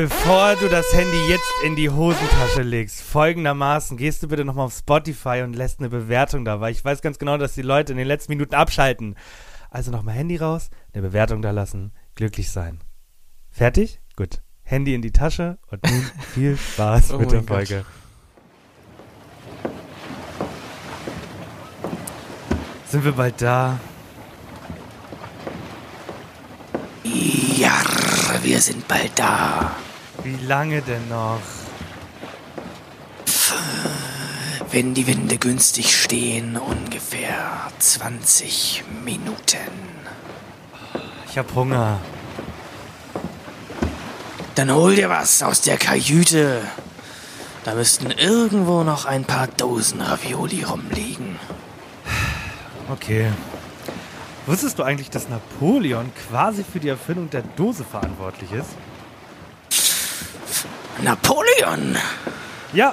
Bevor du das Handy jetzt in die Hosentasche legst, folgendermaßen gehst du bitte nochmal auf Spotify und lässt eine Bewertung da, weil ich weiß ganz genau, dass die Leute in den letzten Minuten abschalten. Also nochmal Handy raus, eine Bewertung da lassen, glücklich sein. Fertig? Gut. Handy in die Tasche und nun viel Spaß Oh mit der mein Gott. Folge. Sind wir bald da? Ja, wir sind bald da. Wie lange denn noch? Wenn die Winde günstig stehen, ungefähr 20 Minuten. Ich hab Hunger. Dann hol dir was aus der Kajüte. Da müssten irgendwo noch ein paar Dosen Ravioli rumliegen. Okay. Wusstest du eigentlich, dass Napoleon quasi für die Erfindung der Dose verantwortlich ist? Napoleon! Ja,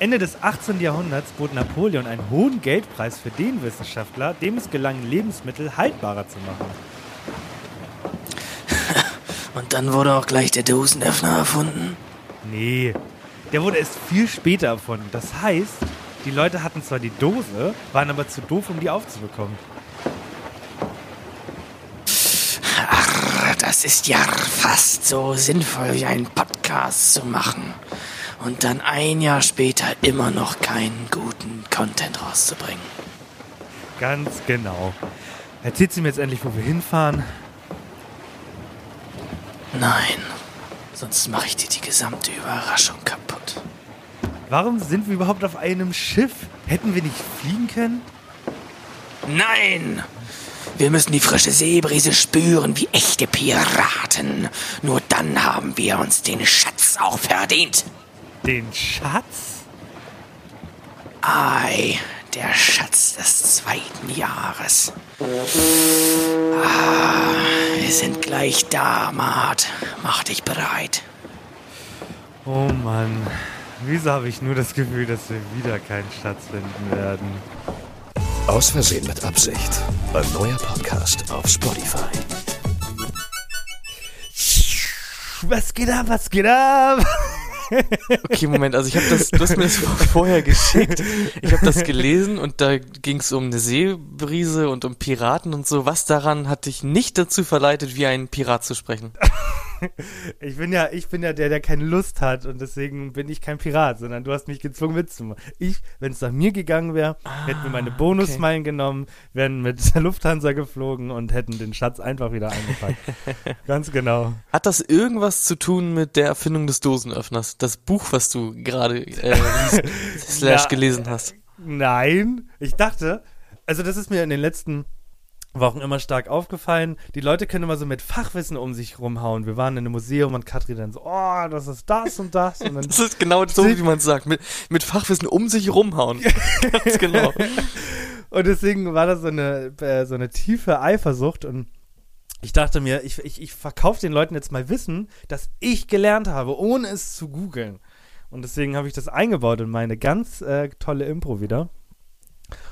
Ende des 18. Jahrhunderts bot Napoleon einen hohen Geldpreis für den Wissenschaftler, dem es gelang, Lebensmittel haltbarer zu machen. Und dann wurde auch gleich der Dosenöffner erfunden. Nee, der wurde erst viel später erfunden. Das heißt, die Leute hatten zwar die Dose, waren aber zu doof, um die aufzubekommen. Ach, das ist ja fast so sinnvoll, wie einen Podcast zu machen. Und dann ein Jahr später immer noch keinen guten Content rauszubringen. Ganz genau. Erzählt sie mir jetzt endlich, wo wir hinfahren? Nein, sonst mache ich dir die gesamte Überraschung kaputt. Warum sind wir überhaupt auf einem Schiff? Hätten wir nicht fliegen können? Nein! Wir müssen die frische Seebrise spüren wie echte Piraten. Nur dann haben wir uns den Schatz auch verdient. Den Schatz? Ei, der Schatz des zweiten Jahres. Ah, wir sind gleich da, Mart. Mach dich bereit. Oh Mann. Wieso habe ich nur das Gefühl, dass wir wieder keinen Schatz finden werden? Aus Versehen mit Absicht. Ein neuer Podcast auf Spotify. Was geht ab? Was geht ab? Okay, Moment, also ich habe das, du hast mir das vorher geschickt. Ich habe das gelesen und da ging es um eine Seebrise und um Piraten und so. Was daran hat dich nicht dazu verleitet, wie ein Pirat zu sprechen? Ich bin ja, ich bin ja der, der keine Lust hat und deswegen bin ich kein Pirat, sondern du hast mich gezwungen mitzumachen. Ich, wenn es nach mir gegangen wäre, hätten wir meine Bonusmeilen genommen, wären mit der Lufthansa geflogen und hätten den Schatz einfach wieder eingepackt. Ganz genau. Hat das irgendwas zu tun mit der Erfindung des Dosenöffners? Das Buch, was du gerade äh, slash Ja, gelesen hast. Nein, ich dachte, also das ist mir in den letzten Wochen immer stark aufgefallen. Die Leute können immer so mit Fachwissen um sich rumhauen. Wir waren in einem Museum und Katrin dann so, oh, das ist das und das. Und Das ist genau so, wie man es sagt. Mit, mit Fachwissen um sich rumhauen. Ganz genau. Und deswegen war das so eine, äh, so eine tiefe Eifersucht und ich dachte mir, ich, ich, ich verkaufe den Leuten jetzt mal Wissen, das ich gelernt habe, ohne es zu googeln. Und deswegen habe ich das eingebaut in meine ganz äh, tolle Impro wieder.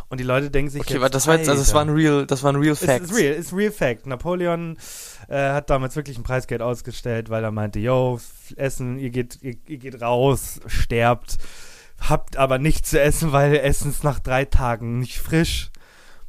Und die Leute denken sich Okay, jetzt, das war jetzt, also Alter, war ein real, das war ein real fact. ist real, ist real fact. Napoleon äh, hat damals wirklich ein Preisgeld ausgestellt, weil er meinte, yo, Essen, ihr geht, ihr, ihr geht raus, sterbt, habt aber nichts zu essen, weil Essen ist nach drei Tagen nicht frisch.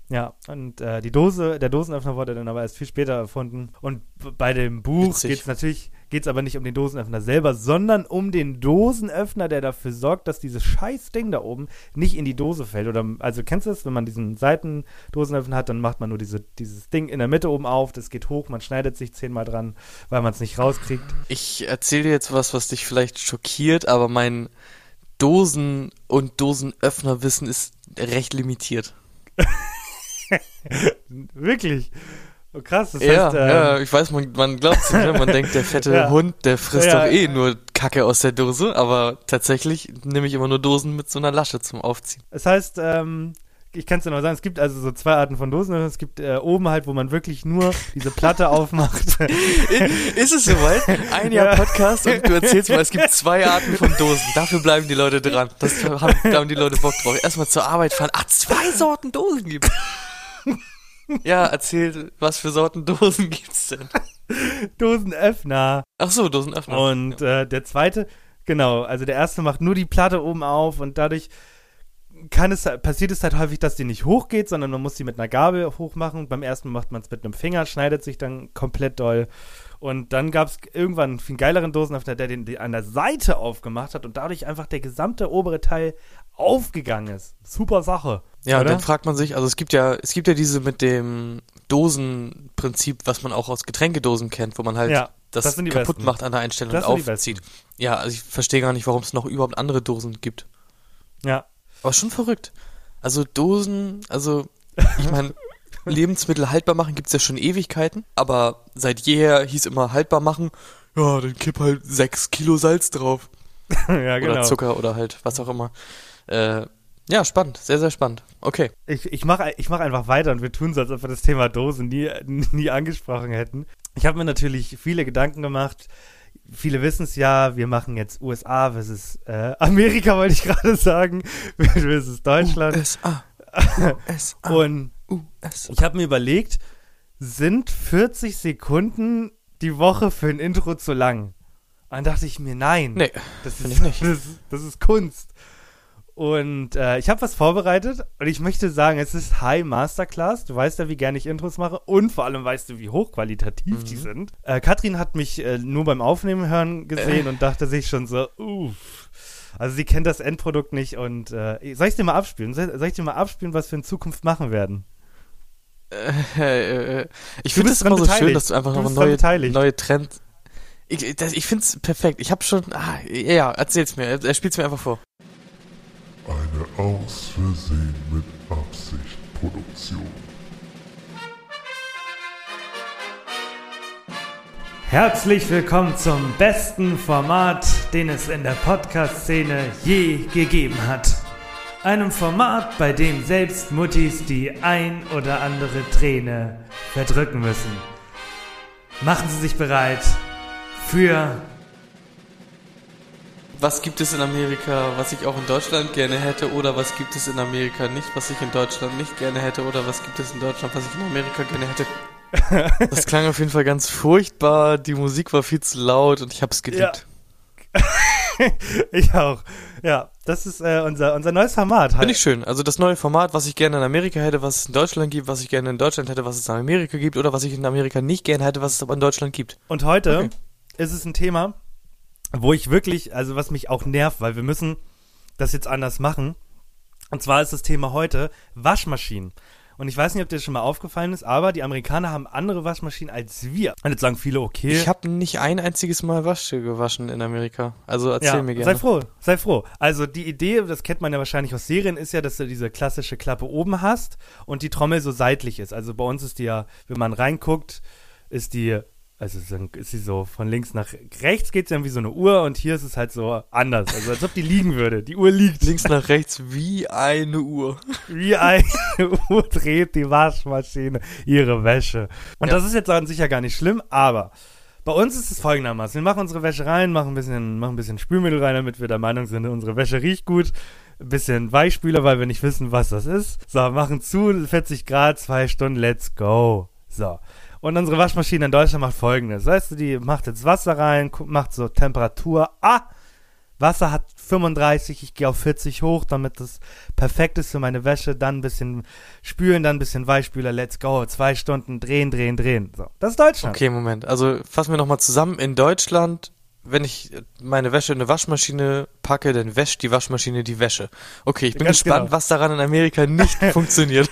Ja, und äh, die Dose, der Dosenöffner wurde dann aber erst viel später erfunden. Und bei dem Buch geht es natürlich, geht's aber nicht um den Dosenöffner selber, sondern um den Dosenöffner, der dafür sorgt, dass dieses scheiß Ding da oben nicht in die Dose fällt. Oder, also kennst du das, wenn man diesen Seitendosenöffner hat, dann macht man nur diese, dieses Ding in der Mitte oben auf, das geht hoch, man schneidet sich zehnmal dran, weil man es nicht rauskriegt. Ich erzähle dir jetzt was, was dich vielleicht schockiert, aber mein Dosen- und Dosenöffnerwissen ist recht limitiert. Wirklich. Oh, krass, das ja, heißt, ähm, ja, ich weiß, man, man glaubt es nicht, ne? man denkt, der fette Ja. Hund, der frisst Ja, doch eh ja. nur Kacke aus der Dose, aber tatsächlich nehme ich immer nur Dosen mit so einer Lasche zum Aufziehen. Es heißt, ähm, ich kann es dir noch sagen, es gibt also so zwei Arten von Dosen. Es gibt äh, oben halt, wo man wirklich nur diese Platte aufmacht. Ist es soweit? Ein Jahr Ja. Podcast und du erzählst mal, es gibt zwei Arten von Dosen. Dafür bleiben die Leute dran. Das haben, da haben die Leute Bock drauf. Erstmal zur Arbeit fahren. Ah, zwei Sorten Dosen gibt. Ja, erzähl, was für Sorten Dosen gibt's denn? Dosenöffner. Ach so, Dosenöffner. Und äh, der zweite, genau, also der erste macht nur die Platte oben auf und dadurch kann es, passiert es halt häufig, dass die nicht hochgeht, sondern man muss die mit einer Gabel hochmachen. Beim ersten macht man es mit einem Finger, schneidet sich dann komplett doll. Und dann gab es irgendwann einen viel geileren Dosenöffner, der den, den an der Seite aufgemacht hat und dadurch einfach der gesamte obere Teil aufgegangen ist. Super Sache. Ja, oder? dann fragt man sich, also es gibt ja, es gibt ja diese mit dem Dosenprinzip, was man auch aus Getränkedosen kennt, wo man halt Ja, das, das kaputt besten. macht an der Einstellung Das und aufzieht. Ja, also ich verstehe gar nicht, warum es noch überhaupt andere Dosen gibt. Ja. Aber schon verrückt. Also Dosen, also ich meine, Lebensmittel haltbar machen gibt's ja schon Ewigkeiten, aber seit jeher hieß immer haltbar machen, ja, dann kipp halt sechs Kilo Salz drauf. ja, genau. Oder Zucker oder halt was auch immer. Äh, ja, spannend, sehr, sehr spannend. Okay. Ich, ich mache ich mach einfach weiter und wir tun so, als ob wir das Thema Dosen nie, nie angesprochen hätten. Ich habe mir natürlich viele Gedanken gemacht. Viele wissen es ja, wir machen jetzt USA versus äh, Amerika, wollte ich gerade sagen, versus Deutschland. USA. USA. Und USA. ich habe mir überlegt, sind 40 Sekunden die Woche für ein Intro zu lang? Und dann dachte ich mir, nein. Nee, Das ist, ich nicht. Das, das ist Kunst. Und äh, ich habe was vorbereitet und ich möchte sagen, es ist High Masterclass. Du weißt ja, wie gerne ich Intros mache und vor allem weißt du, wie hochqualitativ die sind. Äh, Katrin hat mich äh, nur beim Aufnehmen hören gesehen und dachte sich schon so, uff. Also sie kennt das Endprodukt nicht und äh, soll ich dir mal abspielen? Soll, soll ich dir mal abspielen, was wir in Zukunft machen werden? Äh, äh, ich finde es immer so schön, dass du einfach Du noch neue, neue Trends. Ich, das- ich finde es perfekt. Ich habe schon. Ah, ja, erzähl's mir. Er spielt's mir einfach vor. Eine aus Versehen mit Absicht Produktion. Herzlich willkommen zum besten Format, den es in der Podcast-Szene je gegeben hat. Einem Format, bei dem selbst Muttis die ein oder andere Träne verdrücken müssen. Machen Sie sich bereit für Was gibt es in Amerika, was ich auch in Deutschland gerne hätte, oder was gibt es in Amerika nicht, was ich in Deutschland nicht gerne hätte, oder was gibt es in Deutschland, was ich in Amerika gerne hätte? Das klang auf jeden Fall ganz furchtbar. Die Musik war viel zu laut und ich habe es geliebt. Ich auch. Ja, das ist äh, unser, unser neues Format. Finde ich schön. Also das neue Format, was ich gerne in Amerika hätte, was es in Deutschland gibt, was ich gerne in Deutschland hätte, was es in Amerika gibt, oder was ich in Amerika nicht gerne hätte, was es aber in Deutschland gibt. Und heute Okay. ist es ein Thema, wo ich wirklich, also was mich auch nervt, weil wir müssen das jetzt anders machen. Und zwar ist das Thema heute Waschmaschinen. Und ich weiß nicht, ob dir das schon mal aufgefallen ist, aber die Amerikaner haben andere Waschmaschinen als wir. Und jetzt sagen viele, okay. Ich habe nicht ein einziges Mal Wäsche gewaschen in Amerika. Also erzähl ja, mir sei gerne. froh, sei froh. Also die Idee, das kennt man ja wahrscheinlich aus Serien, ist ja, dass du diese klassische Klappe oben hast und die Trommel so seitlich ist. Also bei uns ist die ja, wenn man reinguckt, ist die, also ist dann- ist sie so von links nach rechts geht sie dann wie so eine Uhr und hier ist es halt so anders. Also als ob die liegen würde. Die Uhr liegt. Links nach rechts wie eine Uhr. Wie eine Uhr dreht die Waschmaschine ihre Wäsche. Und Ja. das ist jetzt an sich ja gar nicht schlimm, aber bei uns ist es folgendermaßen. Wir machen unsere Wäsche rein, machen ein bisschen, machen ein bisschen Spülmittel rein, damit wir der Meinung sind, unsere Wäsche riecht gut. Ein bisschen Weichspüler, weil wir nicht wissen, was das ist. So, machen zu, 40 Grad, zwei Stunden, let's go. So. Und unsere Waschmaschine in Deutschland macht folgendes. Weißt du, die macht jetzt Wasser rein, macht so Temperatur. Ah! Wasser hat 35, ich gehe auf 40 hoch, damit das perfekt ist für meine Wäsche. Dann ein bisschen spülen, dann ein bisschen Weichspüler, let's go. Zwei Stunden drehen, drehen, drehen. So, das ist Deutschland. Okay, Moment. Also fassen wir nochmal zusammen. In Deutschland, wenn ich meine Wäsche in eine Waschmaschine packe, dann wäscht die Waschmaschine die Wäsche. Okay, ich bin Ganz gespannt, genau. was daran in Amerika nicht funktioniert.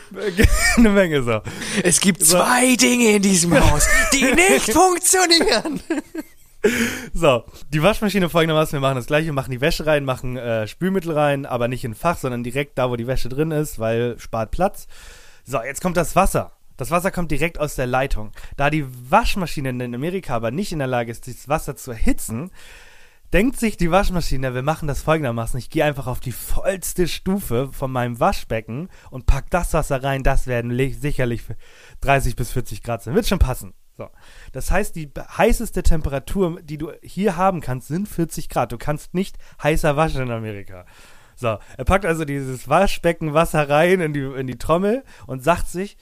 Eine Menge so. Es gibt zwei Dinge in diesem Haus, die nicht funktionieren. So, die Waschmaschine folgendermaßen, wir machen das gleiche, wir machen die Wäsche rein, machen äh, Spülmittel rein, aber nicht in ein Fach, sondern direkt da, wo die Wäsche drin ist, weil spart Platz. So, jetzt kommt das Wasser. Das Wasser kommt direkt aus der Leitung. Da die Waschmaschine in Amerika aber nicht in der Lage ist, das Wasser zu erhitzen, denkt sich die Waschmaschine, wir machen das folgendermaßen, ich gehe einfach auf die vollste Stufe von meinem Waschbecken und pack das Wasser rein, das werden li- sicherlich 30 bis 40 Grad sein. Wird schon passen. So. Das heißt, die heißeste Temperatur, die du hier haben kannst, sind 40 Grad. Du kannst nicht heißer waschen in Amerika. So, er packt also dieses Waschbecken Wasser rein in die, in die Trommel und sagt sich,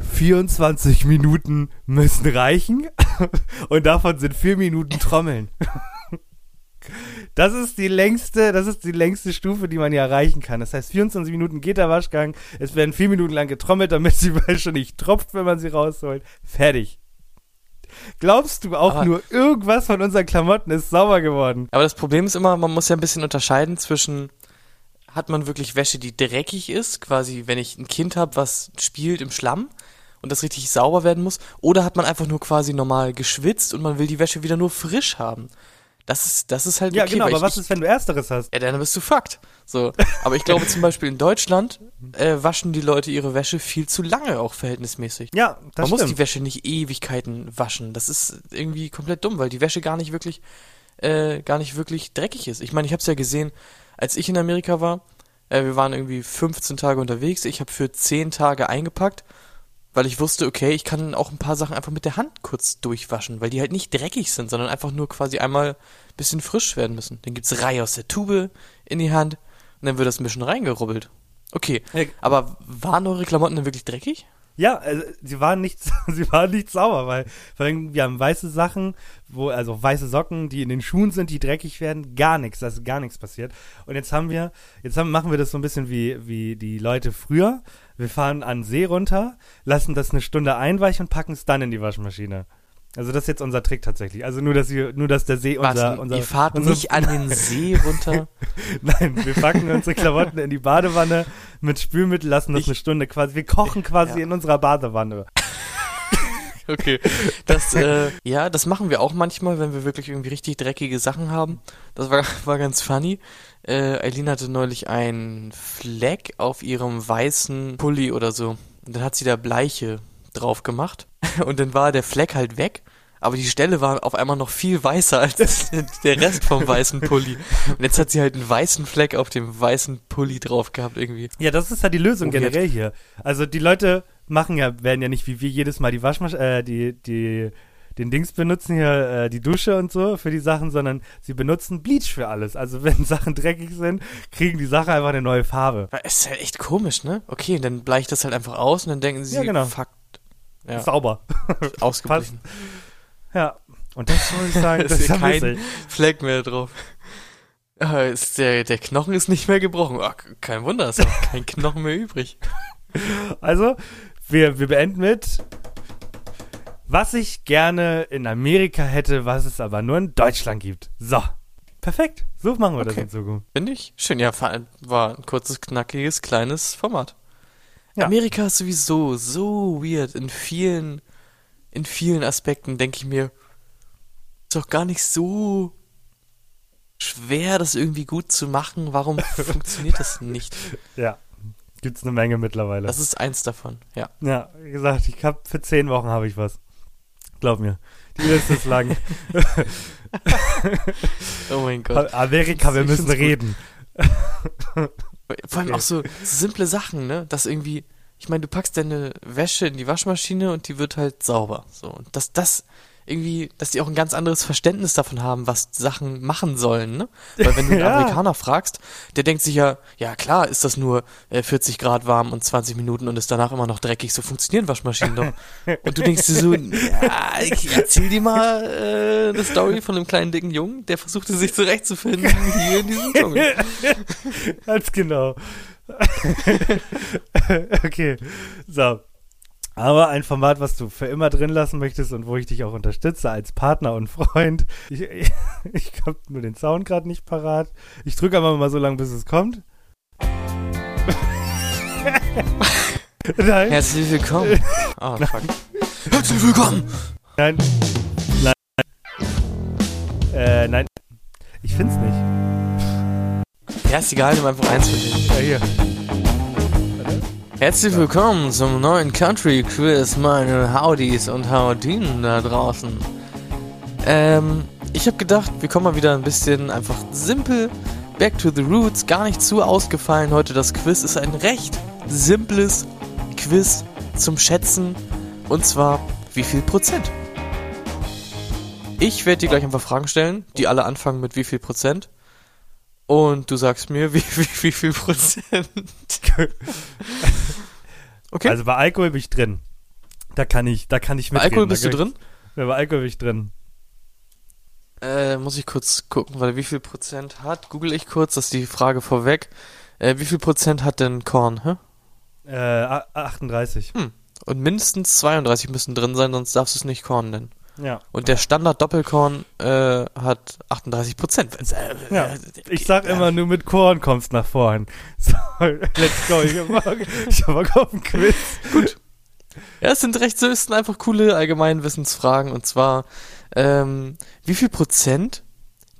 24 Minuten müssen reichen. Und davon sind vier Minuten Trommeln. Das ist die längste, das ist die längste Stufe, die man hier erreichen kann. Das heißt, 24 Minuten geht der Waschgang. Es werden vier Minuten lang getrommelt, damit die Wäsche nicht tropft, wenn man sie rausholt. Fertig. Glaubst du auch Aber- nur, irgendwas von unseren Klamotten ist sauber geworden? Aber das Problem ist immer, man muss ja ein bisschen unterscheiden zwischen, hat man wirklich Wäsche, die dreckig ist, quasi wenn ich ein Kind habe, was spielt im Schlamm und das richtig sauber werden muss, oder hat man einfach nur quasi normal geschwitzt und man will die Wäsche wieder nur frisch haben. Das ist, das ist halt Ja, okay, genau, weil aber ich, was ist, wenn du Ersteres hast? Ja, dann bist du fucked. So. Aber ich glaube zum Beispiel in Deutschland äh, waschen die Leute ihre Wäsche viel zu lange auch verhältnismäßig. Ja, das Man muss die stimmt. Wäsche nicht Ewigkeiten waschen. Das ist irgendwie komplett dumm, weil die Wäsche gar nicht wirklich, äh, gar nicht wirklich dreckig ist. Ich meine, ich habe es ja gesehen, als ich in Amerika war. Äh, wir waren irgendwie 15 Tage unterwegs. Ich habe für 10 Tage eingepackt, weil ich wusste, okay, ich kann auch ein paar Sachen einfach mit der Hand kurz durchwaschen, weil die halt nicht dreckig sind, sondern einfach nur quasi einmal ein bisschen frisch werden müssen. Dann gibt's Reihe aus der Tube in die Hand und dann wird das ein bisschen reingerubbelt. Okay, aber waren eure Klamotten denn wirklich dreckig? Ja, also, sie waren nicht, sie waren nicht sauber, weil vor allem, wir haben weiße Sachen, wo, also weiße Socken, die in den Schuhen sind, die dreckig werden, gar nichts, da ist gar nichts passiert. Und jetzt haben wir, jetzt haben, machen wir das so ein bisschen wie, wie die Leute früher. Wir fahren an den See runter, lassen das eine Stunde einweichen und packen es dann in die Waschmaschine. Also das ist jetzt unser Trick tatsächlich. Also nur, dass wir, nur, dass der See unser, Warte, unser, ihr fahrt unser nicht an den See runter. Nein, wir packen unsere Klamotten in die Badewanne mit Spülmittel, lassen das Ich- eine Stunde quasi, wir kochen quasi Ja. in unserer Badewanne. Okay. Das, äh, ja, das machen wir auch manchmal, wenn wir wirklich irgendwie richtig dreckige Sachen haben. Das war, war ganz funny. Äh, Eileen hatte neulich einen Fleck auf ihrem weißen Pulli oder so. Und dann hat sie da Bleiche drauf gemacht. Und dann war der Fleck halt weg. Aber die Stelle war auf einmal noch viel weißer als der Rest vom weißen Pulli. Und jetzt hat sie halt einen weißen Fleck auf dem weißen Pulli drauf gehabt irgendwie. Ja, das ist ja die Lösung Oh, jetzt- generell hier. Also die Leute machen ja, werden ja nicht wie wir jedes Mal die Waschmaschine, äh, die, die, den Dings benutzen hier, äh, die Dusche und so für die Sachen, sondern sie benutzen Bleach für alles. Also wenn Sachen dreckig sind, kriegen die Sachen einfach eine neue Farbe. Es ist halt echt komisch, ne? Okay, dann bleicht das halt einfach aus und dann denken sie, Ja, genau. fuck, ja, Sauber. ausgeblichen. Ja. Und das soll ich sagen, ist das hier vermisse kein. Fleck mehr drauf. Ah, ist der, der Knochen ist nicht mehr gebrochen. Ah, kein Wunder, ist auch kein Knochen mehr übrig. Also, wir, wir beenden mit, was ich gerne in Amerika hätte, was es aber nur in Deutschland gibt. So. Perfekt. So machen wir das Okay. in Zukunft. Finde ich schön. Ja, war ein kurzes, knackiges, kleines Format. Ja. Amerika ist sowieso so weird. In vielen, in vielen Aspekten denke ich mir, ist doch gar nicht so schwer, das irgendwie gut zu machen. Warum funktioniert das nicht? Ja. Gibt's eine Menge mittlerweile. Das ist eins davon, ja. Ja, wie gesagt, ich hab für zehn Wochen habe ich was. Glaub mir. Die Liste ist lang. Oh mein Gott. Amerika, wir müssen reden. Vor allem auch so simple Sachen, ne? Dass irgendwie, ich meine, du packst deine Wäsche in die Waschmaschine und die wird halt sauber. So. Und dass das irgendwie, dass die auch ein ganz anderes Verständnis davon haben, was Sachen machen sollen, ne? Weil wenn du einen Ja. Amerikaner fragst, der denkt sich ja, ja klar, ist das nur äh, 40 Grad warm und 20 Minuten und ist danach immer noch dreckig. So funktionieren Waschmaschinen doch. Und du denkst dir so, ja, ich erzähl dir mal äh, eine Story von einem kleinen dicken Jungen, der versuchte sich zurechtzufinden hier in diesem Dschungel. Ganz genau. okay. So. Aber ein Format, was du für immer drin lassen möchtest und wo ich dich auch unterstütze als Partner und Freund. Ich, ich, ich habe nur den Sound gerade nicht parat. Ich drücke aber mal so lange, bis es kommt. Nein, Herzlich willkommen. Oh, fuck. Herzlich willkommen. nein, nein. Äh, nein. Ich find's nicht. Ja, ist egal, nimm einfach eins von denen. Ja, hier. Herzlich willkommen zum neuen Country Quiz, meine Howdies und Howdinen da draußen. Ähm, ich habe gedacht, wir kommen mal wieder ein bisschen einfach simpel, back to the roots, gar nicht zu ausgefallen heute. Das Quiz ist ein recht simples Quiz zum Schätzen und zwar, wie viel Prozent? Ich werde dir gleich einfach Fragen stellen, die alle anfangen mit wie viel Prozent. Und du sagst mir, wie, wie, wie viel Prozent. Okay. Also bei Alkohol bin ich drin. Da kann ich, da kann ich Bei mitreden. Alkohol bist du drin? Da war Alkohol drin. Äh, muss ich kurz gucken, weil wie viel Prozent hat? Google ich kurz, das ist die Frage vorweg. Äh, wie viel Prozent hat denn Korn? Hä? Äh, a- 38. Und mindestens 32 müssen drin sein, sonst darfst du es nicht Korn nennen. Ja. Und der Standard Doppelkorn äh, hat 38 Prozent. Ja. Ich sag immer, nur mit Korn kommst nach vorn. So, let's go. Ich hab Bock, ich hab Bock auf ein Quiz. Ja, es sind recht sind einfach coole Allgemeinwissensfragen. Und zwar, ähm, wie viel Prozent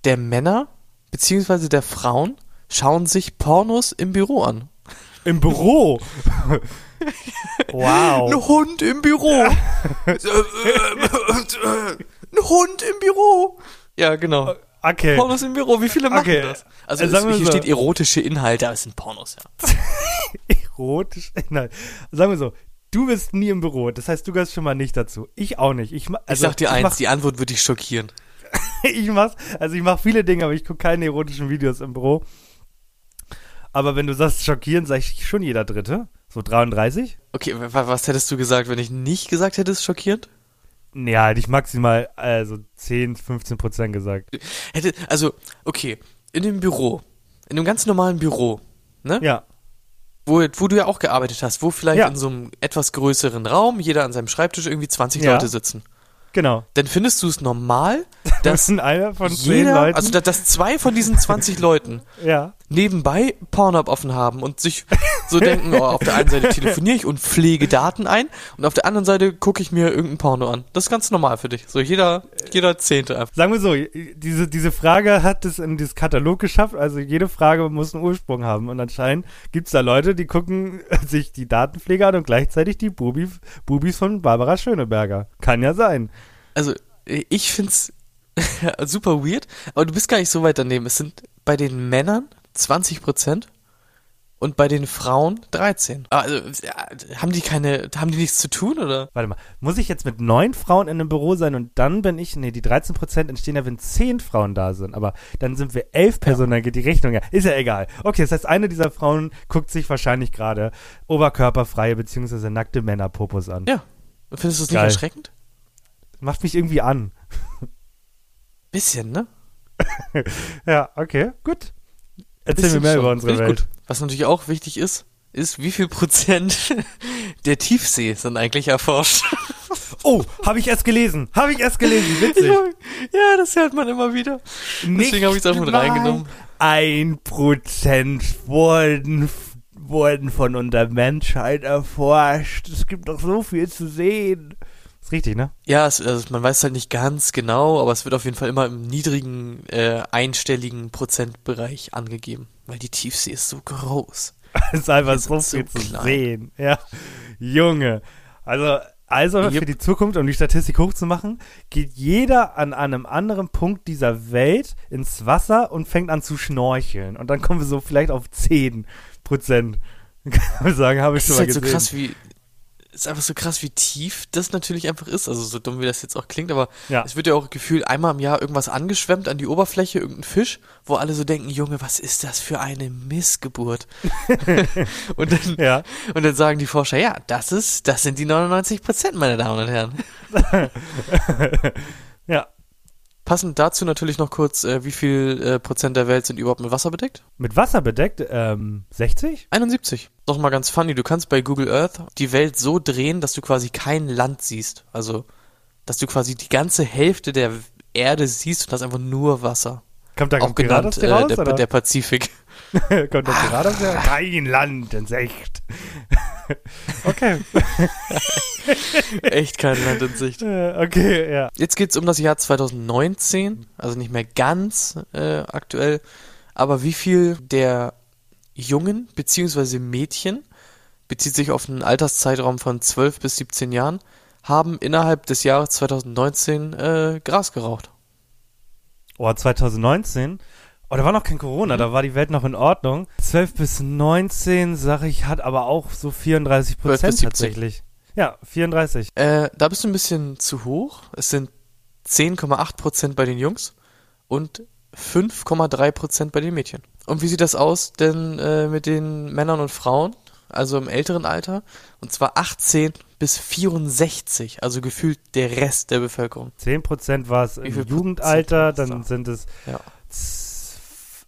der Männer beziehungsweise der Frauen schauen sich Pornos im Büro an? Im Büro. wow. Ein Hund im Büro. Ein Hund im Büro. Ja, genau. Okay. Pornos im Büro, wie viele machen Okay. das? Also es, sagen wir hier so. steht erotische Inhalte, aber es sind Pornos, ja. Erotisch. Nein. Sagen wir so. Du bist nie im Büro. Das heißt, du gehörst schon mal nicht dazu. Ich auch nicht. Ich, ma- Ich also, sag dir ich eins, Mach, die Antwort würde dich schockieren. ich mach's, also ich mache viele Dinge, aber ich gucke keine erotischen Videos im Büro. Aber wenn du sagst schockieren, sag ich schon jeder Dritte. So 33? Okay, wa- was hättest du gesagt, wenn ich nicht gesagt hätte, ist schockierend? Ja, hätte ich maximal also 10, 15 Prozent gesagt. Hätte, also, okay, in dem Büro, in einem ganz normalen Büro, ne? Ja. Wo, wo du ja auch gearbeitet hast, wo vielleicht Ja. in so einem etwas größeren Raum jeder an seinem Schreibtisch irgendwie 20 Ja. Leute sitzen. Genau. Dann findest du es normal, Das dass sind einer von jeder, Leuten. also da- dass zwei von diesen 20 Leuten ja. Nebenbei Pornhub offen haben und sich so denken, oh, auf der einen Seite telefoniere ich und pflege Daten ein und auf der anderen Seite gucke ich mir irgendein Porno an. Das ist ganz normal für dich. So jeder, jeder Zehnte einfach. Sagen wir so, diese, diese Frage hat es in dieses Katalog geschafft. Also jede Frage muss einen Ursprung haben. Und anscheinend gibt es da Leute, die gucken sich die Datenpflege an und gleichzeitig die Bubi, Bubis von Barbara Schöneberger. Kann ja sein. Also, ich find's super weird, aber du bist gar nicht so weit daneben. Es sind bei den Männern 20 Prozent und bei den Frauen 13. Ah, Also, haben die keine, haben die nichts zu tun, oder? Warte mal, muss ich jetzt mit neun Frauen in einem Büro sein und dann bin ich, nee, die 13 Prozent entstehen ja, wenn zehn Frauen da sind, aber dann sind wir elf Personen, dann geht die Rechnung ja. Ist ja egal. Okay, das heißt, eine dieser Frauen guckt sich wahrscheinlich gerade oberkörperfreie beziehungsweise nackte Männerpopos an. Ja. Findest du es nicht erschreckend? Macht mich irgendwie an. Bisschen, ne? Ja, okay, gut. Erzähl mir mehr schon. über unsere Welt. gut. Was natürlich auch wichtig ist, ist, wie viel Prozent der Tiefsee sind eigentlich erforscht. Oh, habe ich erst gelesen. Habe ich erst gelesen. Witzig. ja, das hört man immer wieder. Deswegen habe ich es auch mit reingenommen. Ein Prozent wurden, wurden von unserer Menschheit erforscht. Es gibt noch so viel zu sehen. Ist richtig, ne? Ja, es, also man weiß halt nicht ganz genau, aber es wird auf jeden Fall immer im niedrigen, äh, einstelligen Prozentbereich angegeben, weil die Tiefsee ist so groß. Es ist einfach so viel so zu klein. sehen. Ja. Junge. Also, also für Jupp. die Zukunft, um die Statistik hochzumachen, geht jeder an einem anderen Punkt dieser Welt ins Wasser und fängt an zu schnorcheln. Und dann kommen wir so vielleicht auf 10 Prozent. Kann man sagen, habe ich Es schon ist mal halt so gesehen. krass, wie ist einfach so krass, wie tief das natürlich einfach ist. Also so dumm wie das jetzt auch klingt, aber Ja. es wird ja auch gefühlt einmal im Jahr irgendwas angeschwemmt an die Oberfläche, irgendein Fisch, wo alle so denken, Junge, was ist das für eine Missgeburt? und dann Ja. und dann sagen die Forscher, ja, das ist, das sind die 99 Prozent, meine Damen und Herren. Passend dazu natürlich noch kurz, äh, wie viel äh, Prozent der Welt sind überhaupt mit Wasser bedeckt? Mit Wasser bedeckt, ähm, 60? 71. Noch mal ganz funny, du kannst bei Google Earth die Welt so drehen, dass du quasi kein Land siehst. Also, dass du quasi die ganze Hälfte der Erde siehst und hast einfach nur Wasser. Kommt da Auch genannt äh, raus, der, der Pazifik. Kommt aus dir Kein Land in Sicht. okay. Echt kein Land in Sicht. Okay, ja. Jetzt geht's um das Jahr 2019, also nicht mehr ganz äh, aktuell, aber wie viel der Jungen beziehungsweise Mädchen, bezieht sich auf einen Alterszeitraum von 12 bis 17 Jahren, haben innerhalb des Jahres 2019 äh, Gras geraucht. Oh, 2019. Oh, da war noch kein Corona, da war die Welt noch in Ordnung. 12 bis 19, sag ich, hat aber auch so 34 12 bis Prozent 17. tatsächlich. Ja, 34. Äh, da bist du ein bisschen zu hoch. Es sind 10,8 Prozent bei den Jungs und 5,3 Prozent bei den Mädchen. Und wie sieht das aus denn äh, mit den Männern und Frauen? also im älteren Alter, und zwar 18 bis 64, also gefühlt der Rest der Bevölkerung. 10% war es im Jugendalter, Prozent dann sind es Ja.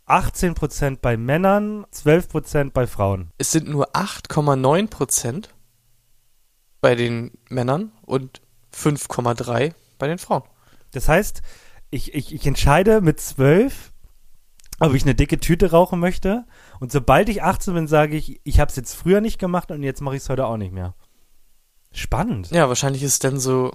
Z- 18% bei Männern, 12% bei Frauen. Es sind nur 8,9 Prozent bei den Männern und 5,3% bei den Frauen. Das heißt, ich, ich, ich entscheide mit 12, ob ich eine dicke Tüte rauchen möchte. Und sobald ich 18 bin, sage ich, ich habe es jetzt früher nicht gemacht und jetzt mache ich es heute auch nicht mehr. Spannend. Ja, wahrscheinlich ist es dann so,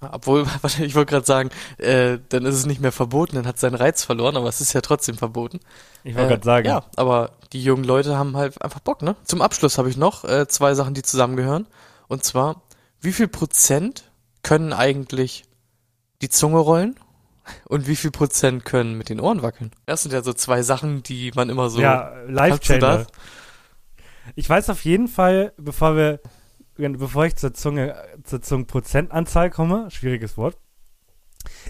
obwohl, ich wollte gerade sagen, äh, dann ist es nicht mehr verboten, dann hat es seinen Reiz verloren, aber es ist ja trotzdem verboten. Ich wollte Äh, gerade sagen. Ja, aber die jungen Leute haben halt einfach Bock, ne? Zum Abschluss habe ich noch äh, zwei Sachen, die zusammengehören. Und zwar, wie viel Prozent können eigentlich die Zunge rollen? Und wie viel Prozent können mit den Ohren wackeln? Das sind ja so zwei Sachen, die man immer so. ja, live das? Ich weiß auf jeden Fall, bevor wir, bevor ich zur Zunge, zur Zungenprozentanzahl komme, schwieriges Wort.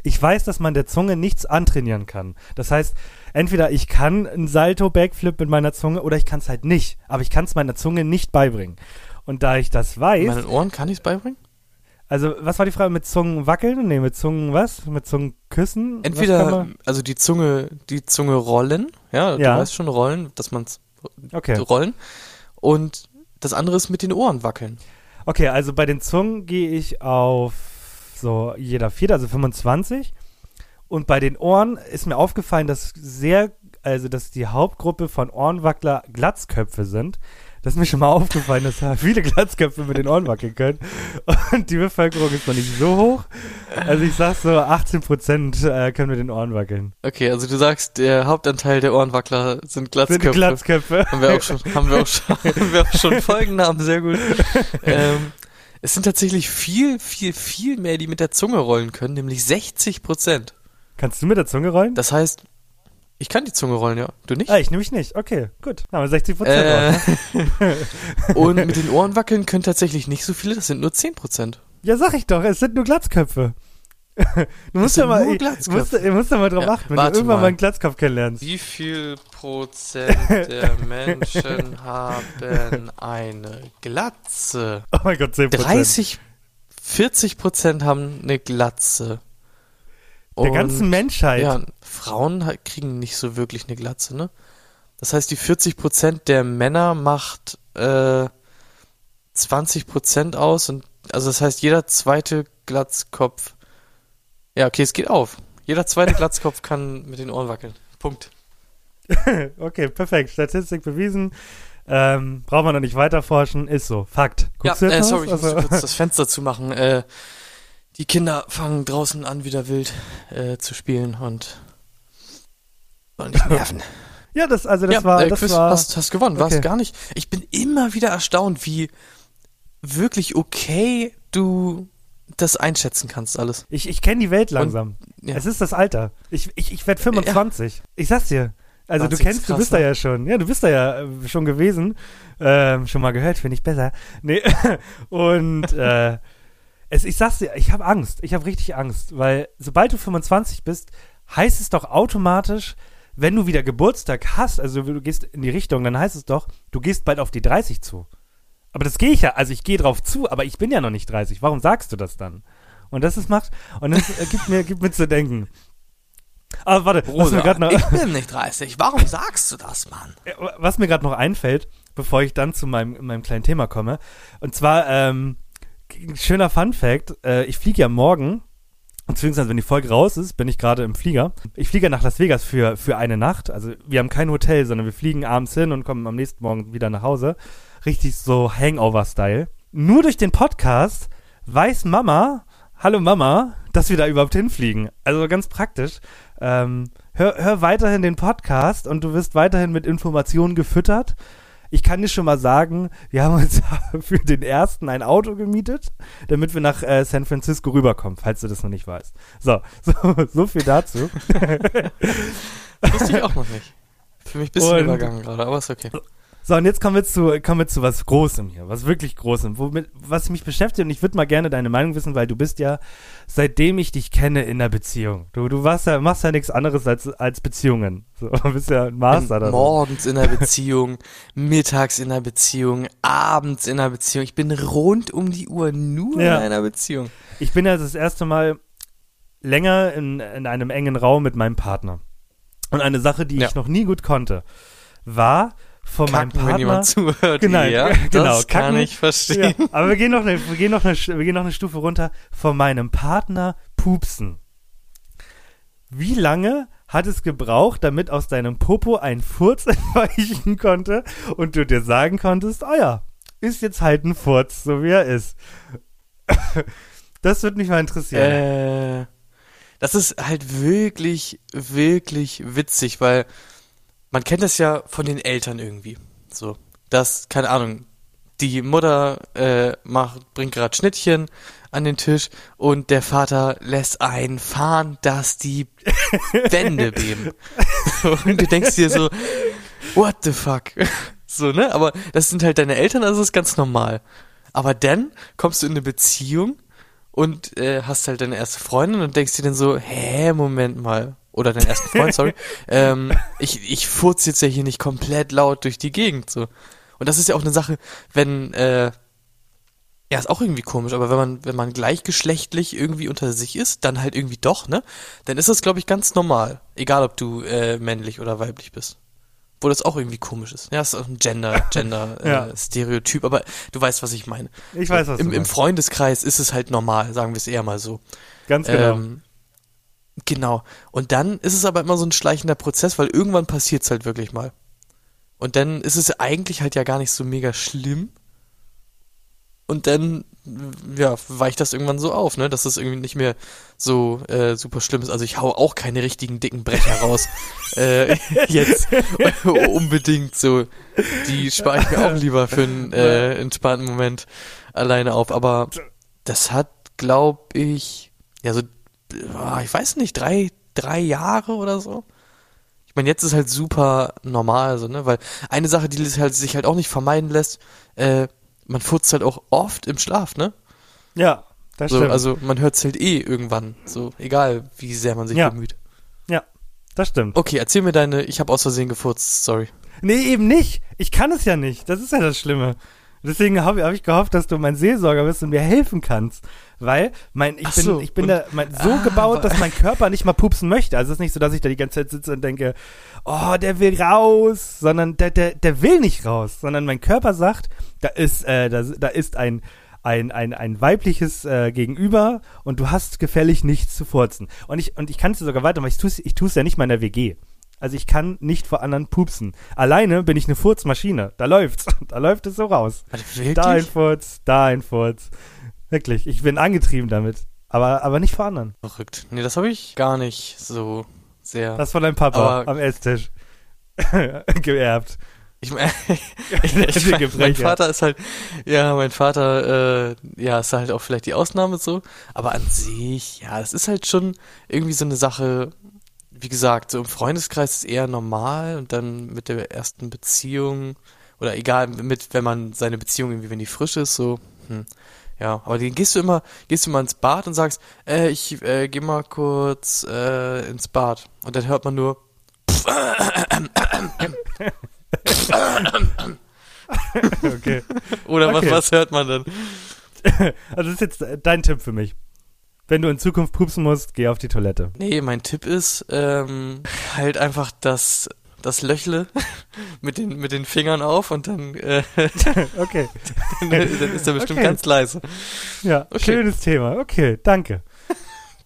Ich weiß, dass man der Zunge nichts antrainieren kann. Das heißt, entweder ich kann einen Salto-Backflip mit meiner Zunge oder ich kann es halt nicht. Aber ich kann es meiner Zunge nicht beibringen. Und da ich das weiß, Meinen Ohren kann ich es beibringen? also was war die Frage mit Zungen wackeln? Nee, mit Zungen was? Mit Zungen küssen? Entweder, man- also die Zunge, die Zunge rollen, ja, du Ja. weißt schon rollen, dass man's Okay. rollen. Und das andere ist mit den Ohren wackeln. Okay, also bei den Zungen gehe ich auf so jeder vierte, also 25. Und bei den Ohren ist mir aufgefallen, dass sehr, also dass die Hauptgruppe von Ohrenwackler Glatzköpfe sind. Das ist mir schon mal aufgefallen, dass da viele Glatzköpfe mit den Ohren wackeln können. Und die Bevölkerung ist noch nicht so hoch. Also ich sag so, 18 Prozent äh, können mit den Ohren wackeln. Okay, also du sagst, der Hauptanteil der Ohrenwackler sind Sind Glatzköpfe. Glatzköpfe. Haben wir auch schon, haben wir auch schon, haben wir auch schon Folgennamen, sehr gut. Ähm, es sind tatsächlich viel, viel, viel mehr, die mit der Zunge rollen können, nämlich 60 Prozent. Kannst du mit der Zunge rollen? Das heißt, ich kann die Zunge rollen, ja. Du nicht? Ah, ich nämlich nicht. Okay, gut. Haben wir 60 Prozent. Äh, und mit den Ohren wackeln können tatsächlich nicht so viele, das sind nur 10 Prozent. Ja, sag ich doch, es sind nur Glatzköpfe. Du musst ja mal, nur musst, du musst ja mal drauf Ja, achten, wenn du irgendwann mal. mal einen Glatzkopf kennenlernst. Wie viel Prozent der Menschen haben eine Glatze? Oh mein Gott, 10 30, 40 Prozent haben eine Glatze. Der ganzen Menschheit. Ja, Frauen kriegen nicht so wirklich eine Glatze, ne? Das heißt, die 40% der Männer macht äh, 20% aus und also das heißt, jeder zweite Glatzkopf. Ja, okay, es geht auf. Jeder zweite Glatzkopf kann mit den Ohren wackeln. Punkt. Okay, perfekt. Statistik bewiesen. Ähm, brauchen wir noch nicht weiter forschen. Ist so. Fakt. Guckst ja, äh, sorry, ich muss Also- kurz das Fenster zumachen. Äh, die Kinder fangen draußen an, wieder wild äh, zu spielen und sollen nicht nerven. ja, das, also das ja, war, äh, das Chris, war, hast, hast gewonnen, warst okay. gar nicht. Ich bin immer wieder erstaunt, wie wirklich okay du das einschätzen kannst alles. ich, ich kenne die Welt langsam. ja. Es ist das Alter. Ich, ich, ich werde 25. Ich sag's dir. Also du 20 ist kennst, du krass, bist da ne? ja schon. Ja, du bist da ja äh, schon gewesen. Ähm, schon mal gehört, finde ich besser. Nee. Und äh, es, ich sag's dir, ich habe Angst. Ich habe richtig Angst. Weil sobald du 25 bist, heißt es doch automatisch, wenn du wieder Geburtstag hast, also du gehst in die Richtung, dann heißt es doch, du gehst bald auf die 30 zu. Aber das gehe ich ja, also ich gehe drauf zu, aber ich bin ja noch nicht 30. Warum sagst du das dann? Und das ist macht, und das äh, gibt mir, gibt mir zu denken. Aber warte, was mir gerade noch, ich bin nicht 30. Warum sagst du das, Mann? was mir gerade noch einfällt, bevor ich dann zu meinem, meinem kleinen Thema komme. Und zwar, ähm, schöner Fun Fact, äh, ich fliege ja morgen, beziehungsweise wenn die Folge raus ist, bin ich gerade im Flieger. Ich fliege nach Las Vegas für, für eine Nacht. Also wir haben kein Hotel, sondern wir fliegen abends hin und kommen am nächsten Morgen wieder nach Hause. Richtig so Hangover-Style. Nur durch den Podcast weiß Mama, hallo Mama, dass wir da überhaupt hinfliegen. Also ganz praktisch. Ähm, hör, hör weiterhin den Podcast und du wirst weiterhin mit Informationen gefüttert. Ich kann dir schon mal sagen, wir haben uns für den ersten ein Auto gemietet, damit wir nach äh, San Francisco rüberkommen, falls du das noch nicht weißt. So, so, so viel dazu. Wusste ich auch noch nicht. Für mich ein bisschen Und- übergangen gerade, aber ist okay. So, und jetzt kommen wir zu, kommen wir zu was Großem hier, was wirklich Großem, womit, was mich beschäftigt und ich würde mal gerne deine Meinung wissen, weil du bist ja, seitdem ich dich kenne, in einer Beziehung. Du, du warst ja, machst ja nichts anderes als, als Beziehungen. So, du bist ja ein Master da. Morgens in einer Beziehung, mittags in einer Beziehung, abends in einer Beziehung. Ich bin rund um die Uhr nur Ja. in einer Beziehung. Ich bin ja das erste Mal länger in, in einem engen Raum mit meinem Partner. Und eine Sache, die Ja. ich noch nie gut konnte, war von meinem Kacken, Partner. wenn jemand zuhört. Genau, ja, genau, das kann kacken. ich verstehen. Ja, aber wir gehen, noch eine, wir, gehen noch eine, wir gehen noch eine Stufe runter. Von meinem Partner pupsen. Wie lange hat es gebraucht, damit aus deinem Popo ein Furz entweichen konnte und du dir sagen konntest, oh ja, ist jetzt halt ein Furz, so wie er ist. Das würde mich mal interessieren. Äh, das ist halt wirklich, wirklich witzig, weil man kennt das ja von den Eltern irgendwie. So, dass, keine Ahnung, die Mutter äh, macht, bringt gerade Schnittchen an den Tisch und der Vater lässt einen fahren, dass die Wände beben. und du denkst dir so, what the fuck? So, ne? Aber das sind halt deine Eltern, also ist ganz normal. Aber dann kommst du in eine Beziehung und äh, hast halt deine erste Freundin und denkst dir dann so, hä, Moment mal. Oder deinen ersten Freund, sorry. ähm, ich, ich furz jetzt ja hier nicht komplett laut durch die Gegend. so. Und das ist ja auch eine Sache, wenn, äh, ja, ist auch irgendwie komisch, aber wenn man, wenn man gleichgeschlechtlich irgendwie unter sich ist, dann halt irgendwie doch, ne? Dann ist das, glaube ich, ganz normal. Egal, ob du äh, männlich oder weiblich bist. Wo das auch irgendwie komisch ist. Ja, ist auch ein Gender, Gender äh, Ja. Stereotyp, aber du weißt, was ich meine. ich weiß, was Im, du Im meinst. Freundeskreis ist es halt normal, sagen wir es eher mal so. Ganz genau. Ähm, genau. Und dann ist es aber immer so ein schleichender Prozess, weil irgendwann passiert es halt wirklich mal. Und dann ist es eigentlich halt ja gar nicht so mega schlimm. Und dann, ja, weicht das irgendwann so auf, ne, dass das irgendwie nicht mehr so äh, super schlimm ist. Also ich hau auch keine richtigen dicken Brecher raus. äh, jetzt unbedingt so. Die spare ich mir auch lieber für einen äh, entspannten Moment alleine auf. Aber das hat, glaub ich, ja so, ich weiß nicht, drei, drei Jahre oder so. Ich meine, jetzt ist halt super normal, so, ne? Weil eine Sache, die sich halt, sich halt auch nicht vermeiden lässt, äh, man furzt halt auch oft im Schlaf, ne? ja, das So, stimmt. also man hört es halt eh irgendwann, so egal wie sehr man sich Ja. bemüht. ja, das stimmt. Okay, erzähl mir deine, ich habe aus Versehen gefurzt, sorry. Nee, eben nicht. Ich kann es ja nicht. Das ist ja das Schlimme. Deswegen habe hab ich gehofft, dass du mein Seelsorger bist und mir helfen kannst. Weil mein, ich Ach bin, so, ich bin und- da mein, so Ah, gebaut, dass mein Körper nicht mal pupsen möchte. Also es ist nicht so, dass ich da die ganze Zeit sitze und denke, oh, der will raus, sondern der, der, der will nicht raus, sondern mein Körper sagt, da ist, äh, da, da ist ein, ein, ein, ein weibliches äh, Gegenüber und du hast gefällig nichts zu furzen. Und ich, und ich kann es dir sogar weitermachen, ich tue es ich tu's ja nicht mal in der WG. Also ich kann nicht vor anderen pupsen. Alleine bin ich eine Furzmaschine. Da läuft's. Da läuft es so raus. Wirklich? Da ein Furz, da ein Furz. Wirklich, ich bin angetrieben damit. Aber, aber nicht vor anderen. Verrückt. Nee, das habe ich gar nicht so sehr. Das von deinem Papa Aber- am Esstisch. Geerbt. Ich meine, ich mein, mein. Vater ist halt, ja, mein Vater, äh, ja, ist halt auch vielleicht die Ausnahme so, aber an sich, ja, es ist halt schon irgendwie so eine Sache, wie gesagt, so im Freundeskreis ist eher normal und dann mit der ersten Beziehung oder egal, mit, wenn man seine Beziehung irgendwie, wenn die frisch ist, so, hm, ja, aber dann gehst du immer, gehst du mal ins Bad und sagst, äh, ich äh, geh mal kurz äh, ins Bad und dann hört man nur, Okay. oder Okay. was, was hört man dann? Also das ist jetzt dein Tipp für mich. Wenn du in Zukunft pupsen musst, geh auf die Toilette. Nee, mein Tipp ist ähm, halt einfach das das Löchle mit den mit den Fingern auf und dann, äh, Okay. dann, dann ist er bestimmt Okay. ganz leise. Ja, Okay. schönes Thema. Okay, danke.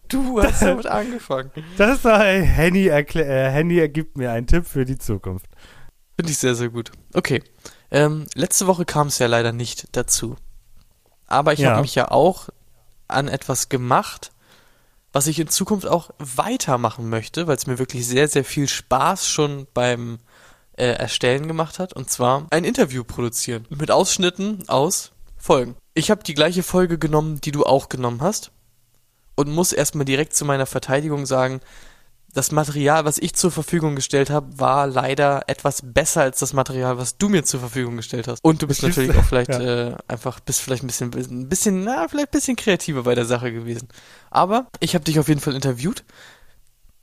Du hast damit angefangen. Das äh, Henny, äh, Henny ergibt mir einen Tipp für die Zukunft. Finde ich sehr sehr gut. Okay, ähm, letzte Woche kam es ja leider nicht dazu, aber ich Ja. habe mich ja auch an etwas gemacht, was ich in Zukunft auch weitermachen möchte, weil es mir wirklich sehr sehr viel Spaß schon beim äh, Erstellen gemacht hat. Und zwar ein Interview produzieren mit Ausschnitten aus Folgen. Ich habe die gleiche Folge genommen, die du auch genommen hast. Und muss erstmal direkt zu meiner Verteidigung sagen, das Material, was ich zur Verfügung gestellt habe, war leider etwas besser als das Material, was du mir zur Verfügung gestellt hast. Und du bist natürlich auch vielleicht Ja. äh, einfach, bist vielleicht ein bisschen, ein bisschen, na, vielleicht ein bisschen kreativer bei der Sache gewesen. Aber ich habe dich auf jeden Fall interviewt.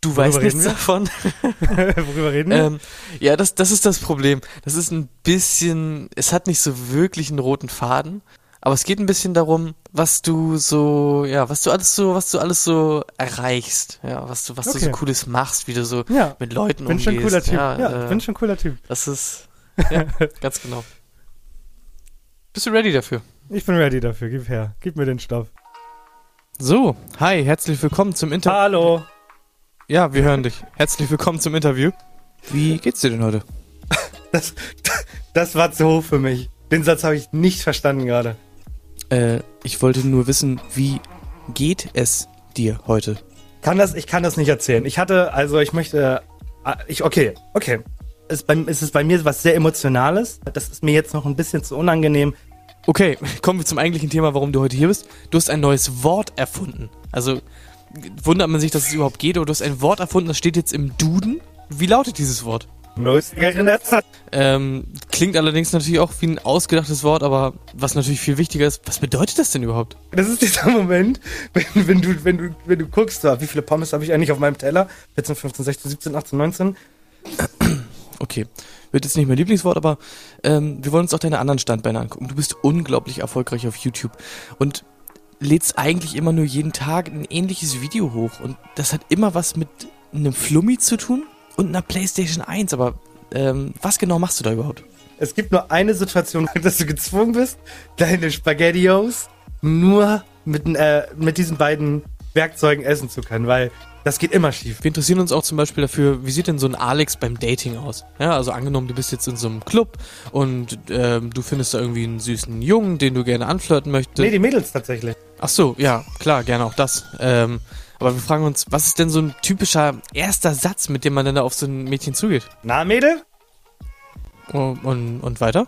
Du Worüber weißt nichts wir? davon. Worüber reden wir? Ähm, ja, das, das ist das Problem. Das ist ein bisschen, es hat nicht so wirklich einen roten Faden, aber es geht ein bisschen darum, was du so, ja, was du alles so, was du alles so erreichst, ja, was du, was du Okay. so Cooles machst, wie du so ja, mit Leuten bin umgehst. schon ein cooler Typ. Ja, Ja, äh, bin schon ein cooler Typ. das ist, ja, ganz genau. Bist du ready dafür? Ich bin ready dafür. Gib her. Gib mir den Stoff. So, hi, herzlich willkommen zum Interview. Hallo. Ja, wir hören dich. Herzlich willkommen zum Interview. Wie geht's dir denn heute? Das, das war zu hoch für mich. Den Satz habe ich nicht verstanden gerade. Äh, ich wollte nur wissen, wie geht es dir heute? Kann das, ich kann das nicht erzählen. Ich hatte, also ich möchte, ah, ich, okay, okay. Es, bei, es ist bei mir was sehr Emotionales. Das ist mir jetzt noch ein bisschen zu unangenehm. Okay, kommen wir zum eigentlichen Thema, warum du heute hier bist. Du hast ein neues Wort erfunden. Also wundert man sich, dass es überhaupt geht, aber du hast ein Wort erfunden, das steht jetzt im Duden. Wie lautet dieses Wort? Ähm, klingt allerdings natürlich auch wie ein ausgedachtes Wort, aber was natürlich viel wichtiger ist, was bedeutet das denn überhaupt? Das ist dieser Moment, wenn, wenn, du, wenn, du, wenn du guckst, wie viele Pommes habe ich eigentlich auf meinem Teller? 14, 15, 16, 17, 18, 19. Okay, wird jetzt nicht mein Lieblingswort, aber ähm, wir wollen uns auch deine anderen Standbeine angucken. Du bist unglaublich erfolgreich auf YouTube und lädst eigentlich immer nur jeden Tag ein ähnliches Video hoch und das hat immer was mit einem Flummi zu tun und einer PlayStation 1, aber ähm, was genau machst du da überhaupt? Es gibt nur eine Situation, dass du gezwungen bist, deine Spaghettios nur mit, äh, mit diesen beiden Werkzeugen essen zu können, weil das geht immer schief. Wir interessieren uns auch zum Beispiel dafür, wie sieht denn so ein Alex beim Dating aus? Ja, also angenommen, du bist jetzt in so einem Club und ähm, du findest da irgendwie einen süßen Jungen, den du gerne anflirten möchtest. Nee, die Mädels tatsächlich. Ach so, ja, klar, gerne auch das. Ähm, aber wir fragen uns, was ist denn so ein typischer erster Satz, mit dem man dann da auf so ein Mädchen zugeht? Na, Mädel? Und, und, und weiter?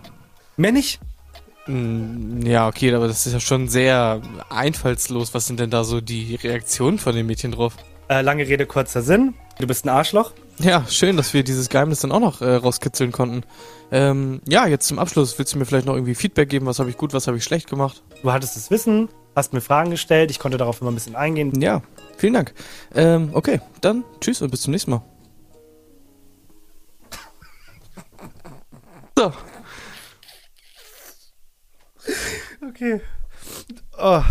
Mehr nicht? Mm, Ja, okay, aber das ist ja schon sehr einfallslos. Was sind denn da so die Reaktionen von den Mädchen drauf? Äh, lange Rede, kurzer Sinn. Du bist ein Arschloch. Ja, schön, dass wir dieses Geheimnis dann auch noch äh, rauskitzeln konnten. Ähm, ja, jetzt zum Abschluss, willst du mir vielleicht noch irgendwie Feedback geben? Was habe ich gut, was habe ich schlecht gemacht? Du hattest das Wissen, hast mir Fragen gestellt, ich konnte darauf immer ein bisschen eingehen. Ja, vielen Dank. Ähm, okay, dann tschüss und bis zum nächsten Mal. So, Okay. Oh.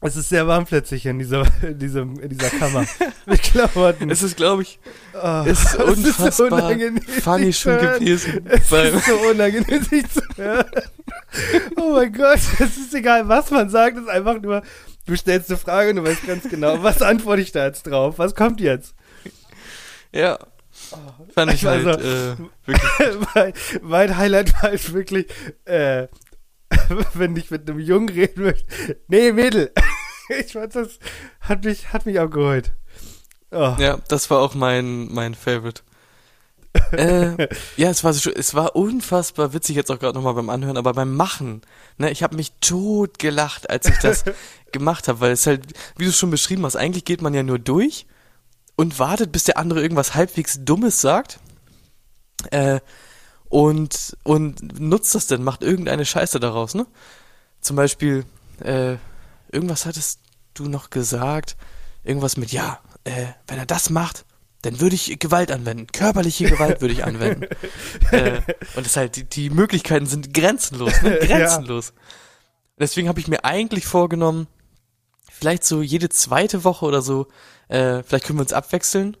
Es ist sehr warm plötzlich in dieser, in diesem, in dieser Kammer. Mit Klamotten. es ist, glaube ich, oh. es ist so unfassbar unangenehm, funny schon gewesen. Es ist so unangenehm, sich zu hören. Oh mein Gott, es ist egal, was man sagt, es ist einfach nur, du stellst eine Frage und du weißt ganz genau, was antworte ich da jetzt drauf? Was kommt jetzt? ja, fand ich halt Also- äh, wirklich. mein, mein Highlight war halt wirklich, äh, wenn ich mit einem Jungen reden möchte. Nee, Mädel. Ich fand das, hat mich, hat mich abgeholt. Oh. Ja, das war auch mein, mein Favorite. äh, ja, es war, so, es war unfassbar witzig jetzt auch gerade nochmal beim Anhören, aber beim Machen, ne, ich habe mich tot gelacht, als ich das gemacht habe, weil es halt, wie du es schon beschrieben hast, eigentlich geht man ja nur durch und wartet, bis der andere irgendwas halbwegs Dummes sagt. Äh, und, und nutzt das dann, macht irgendeine Scheiße daraus, ne? Zum Beispiel, äh, irgendwas hattest du noch gesagt, irgendwas mit, ja, äh, wenn er das macht, dann würde ich Gewalt anwenden. Körperliche Gewalt würde ich anwenden. äh, und das halt, die, die Möglichkeiten sind grenzenlos, ne? Grenzenlos. Deswegen habe ich mir eigentlich vorgenommen, vielleicht so jede zweite Woche oder so, äh, vielleicht können wir uns abwechseln.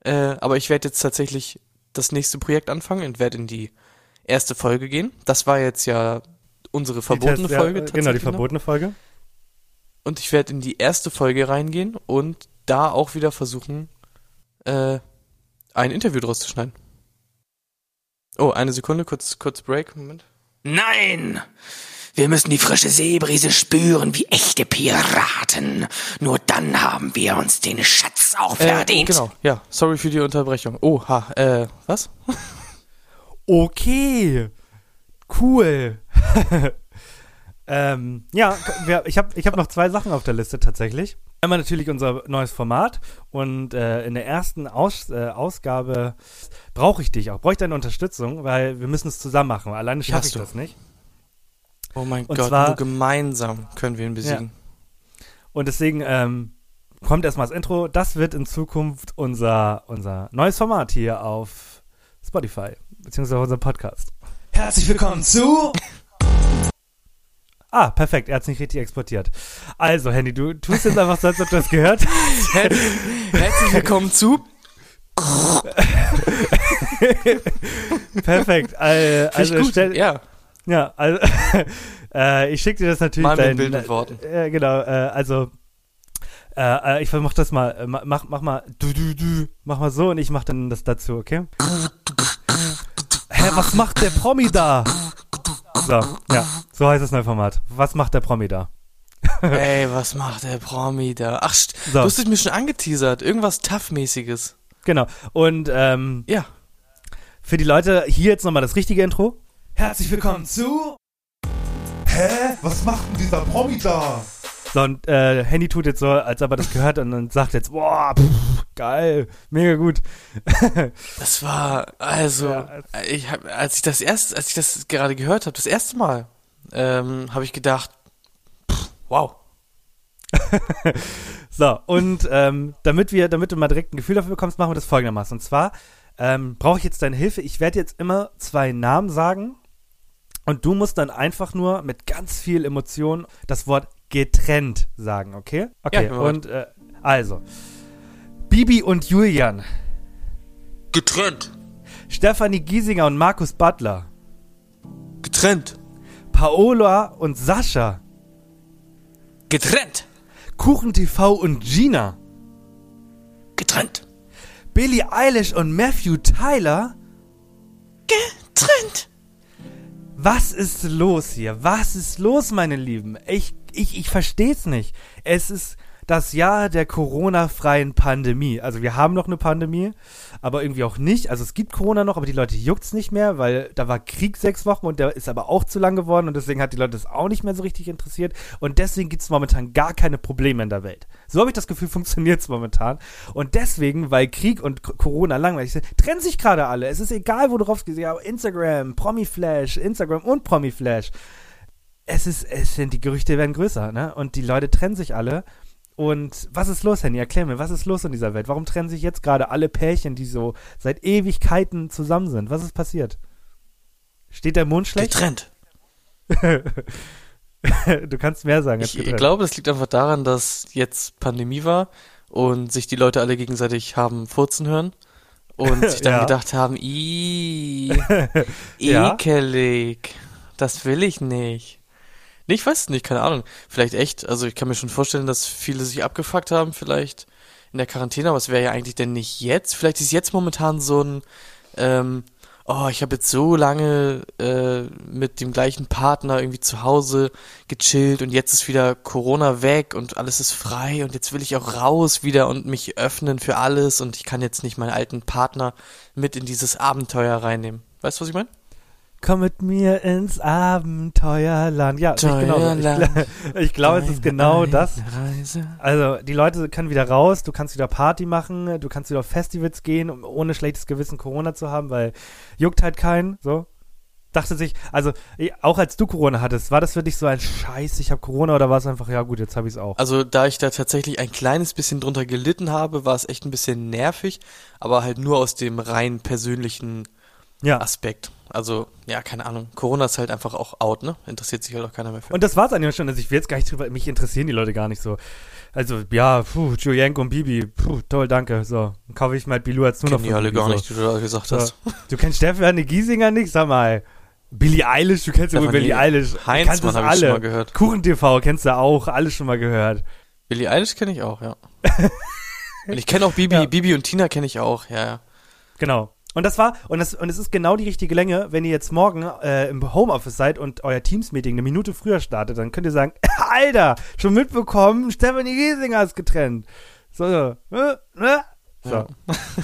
Äh, aber ich werde jetzt tatsächlich das nächste Projekt anfangen und werde in die erste Folge gehen. Das war jetzt ja unsere verbotene Test- Folge. Ja, genau, die noch. verbotene Folge. Und ich werde in die erste Folge reingehen und da auch wieder versuchen, äh, ein Interview draus zu schneiden. Oh, eine Sekunde, kurz, kurz Break, Moment. Nein! Wir müssen die frische Seebrise spüren wie echte Piraten. Nur dann haben wir uns den Schatz auch Äh, verdient. genau, ja, sorry für die Unterbrechung. Oha, äh, was? Okay. Cool. ähm, ja, wir, ich habe ich hab noch zwei Sachen auf der Liste tatsächlich. Einmal natürlich unser neues Format und äh, in der ersten Aus, äh, Ausgabe brauche ich dich auch, brauche ich deine Unterstützung, weil wir müssen es zusammen machen. Alleine schaffe ich du. das nicht. Oh mein Und Gott, zwar- nur gemeinsam können wir ihn besiegen. Und deswegen ähm, kommt erstmal das Intro. Das wird in Zukunft unser, unser neues Format hier auf Spotify, beziehungsweise unser Podcast. Herzlich willkommen zu Ah, perfekt, er hat es nicht richtig exportiert. Also, Handy, du tust jetzt einfach so, als ob du das gehört hast. Her Herzlich willkommen zu. Perfekt. Also, ich gut. stell, ja, Ja, also äh, ich schicke dir das natürlich. mal mit Bild mit Worten. Äh, genau, äh, also äh, äh, ich mach das mal, äh, mach, mach mal, du, du, du, mach mal so und ich mach dann das dazu, okay? Hä, was macht der Promi da? So, ja, so heißt das neue Format. Was macht der Promi da? Ey, was macht der Promi da? Ach, So. du hast es mir schon angeteasert. Irgendwas Tough-mäßiges. Genau. Und ähm, Ja. für die Leute hier jetzt nochmal das richtige Intro. Herzlich willkommen zu Hä? Was macht denn dieser Promi da? So, und äh, Handy tut jetzt so, als ob er das gehört und dann sagt jetzt, boah, pff, geil, mega gut. Das war, also, Ja. ich hab, als ich das erst, als ich das gerade gehört habe, das erste Mal, ähm, habe ich gedacht, pff, wow. So, und ähm, damit wir, damit du mal direkt ein Gefühl dafür bekommst, machen wir das folgendermaßen. Und zwar ähm, brauche ich jetzt deine Hilfe. Ich werde jetzt immer zwei Namen sagen und du musst dann einfach nur mit ganz viel Emotion das Wort getrennt sagen, okay? Okay, bereit. und äh, also Bibi und Julian, Getrennt. Stefanie Giesinger und Markus Butler, Getrennt. Paola und Sascha, Getrennt. Kuchen TV und Gina, Getrennt. Billie Eilish und Matthew Tyler. Getrennt. Was ist los hier? Was ist los, meine Lieben? Ich, ich, ich versteh's nicht. Es ist das Jahr der Corona-freien Pandemie. Also wir haben noch eine Pandemie, aber irgendwie auch nicht. Also es gibt Corona noch, aber die Leute juckt's nicht mehr, weil da war Krieg sechs Wochen und der ist aber auch zu lang geworden und deswegen hat die Leute das auch nicht mehr so richtig interessiert und deswegen gibt's momentan gar keine Probleme in der Welt. So habe ich das Gefühl, funktioniert's momentan. Und deswegen, weil Krieg und Corona langweilig sind, trennen sich gerade alle. Es ist egal, wo du drauf gehst. Ja, Instagram, Promiflash, Instagram und Promiflash. Es ist, es sind, die Gerüchte werden größer, ne? Und die Leute trennen sich alle. Und was ist los, Henny? Erklär mir, was ist los in dieser Welt? Warum trennen sich jetzt gerade alle Pärchen, die so seit Ewigkeiten zusammen sind? Was ist passiert? Steht der Mond schlecht? Getrennt. du kannst mehr sagen. Ich, glaube, das liegt einfach daran, dass jetzt Pandemie war und sich die Leute alle gegenseitig haben furzen hören und sich dann Ja. gedacht haben, i Ja. ekelig, das will ich nicht. Nee, ich weiß es nicht, keine Ahnung. Vielleicht echt, also ich kann mir schon vorstellen, dass viele sich abgefuckt haben, vielleicht in der Quarantäne, aber es wäre ja eigentlich denn nicht jetzt. Vielleicht ist jetzt momentan so ein, ähm, oh, ich habe jetzt so lange äh, mit dem gleichen Partner irgendwie zu Hause gechillt und jetzt ist wieder Corona weg und alles ist frei und jetzt will ich auch raus wieder und mich öffnen für alles und ich kann jetzt nicht meinen alten Partner mit in dieses Abenteuer reinnehmen. Weißt du, was ich meine? Komm mit mir ins Abenteuerland. Ja, sehe ich genau. Ich, ich glaube, es ist genau das. Reise. Also, die Leute können wieder raus, du kannst wieder Party machen, du kannst wieder auf Festivals gehen, um ohne schlechtes Gewissen Corona zu haben, weil juckt halt keinen, so. Dachte sich, also, auch als du Corona hattest, war das für dich so ein Scheiß, ich habe Corona oder war es einfach, ja gut, jetzt habe ich es auch? Also da ich da tatsächlich ein kleines bisschen drunter gelitten habe, war es echt ein bisschen nervig, aber halt nur aus dem rein persönlichen Ja. Aspekt. Also, ja, keine Ahnung. Corona ist halt einfach auch out, ne? Interessiert sich halt auch keiner mehr für. Und das war's eigentlich schon, also ich will jetzt gar nicht drüber, mich interessieren die Leute gar nicht so. Also, ja, puh, Julienko und Bibi, puh, toll, danke, so. Dann kaufe ich mal Bilou als nur noch die alle gar nicht, die du da gesagt So. hast. Du kennst Stefanie Giesinger nicht? Sag mal. Billie Eilish, du kennst ja wohl Billie Eilish. Du kannst Heinzmann es habe ich alle. schon mal gehört. Kuchen TV kennst du auch, alles schon mal gehört. Billie Eilish kenne ich auch, ja. und ich kenne auch Bibi, Ja. Bibi und Tina kenne ich auch, ja, ja. Genau. Und das war, und, das, und es ist genau die richtige Länge, wenn ihr jetzt morgen äh, im Homeoffice seid und euer Teams-Meeting eine Minute früher startet, dann könnt ihr sagen, Alter, schon mitbekommen, Stephanie Giesinger ist getrennt. So, so, äh, äh. so. Ja.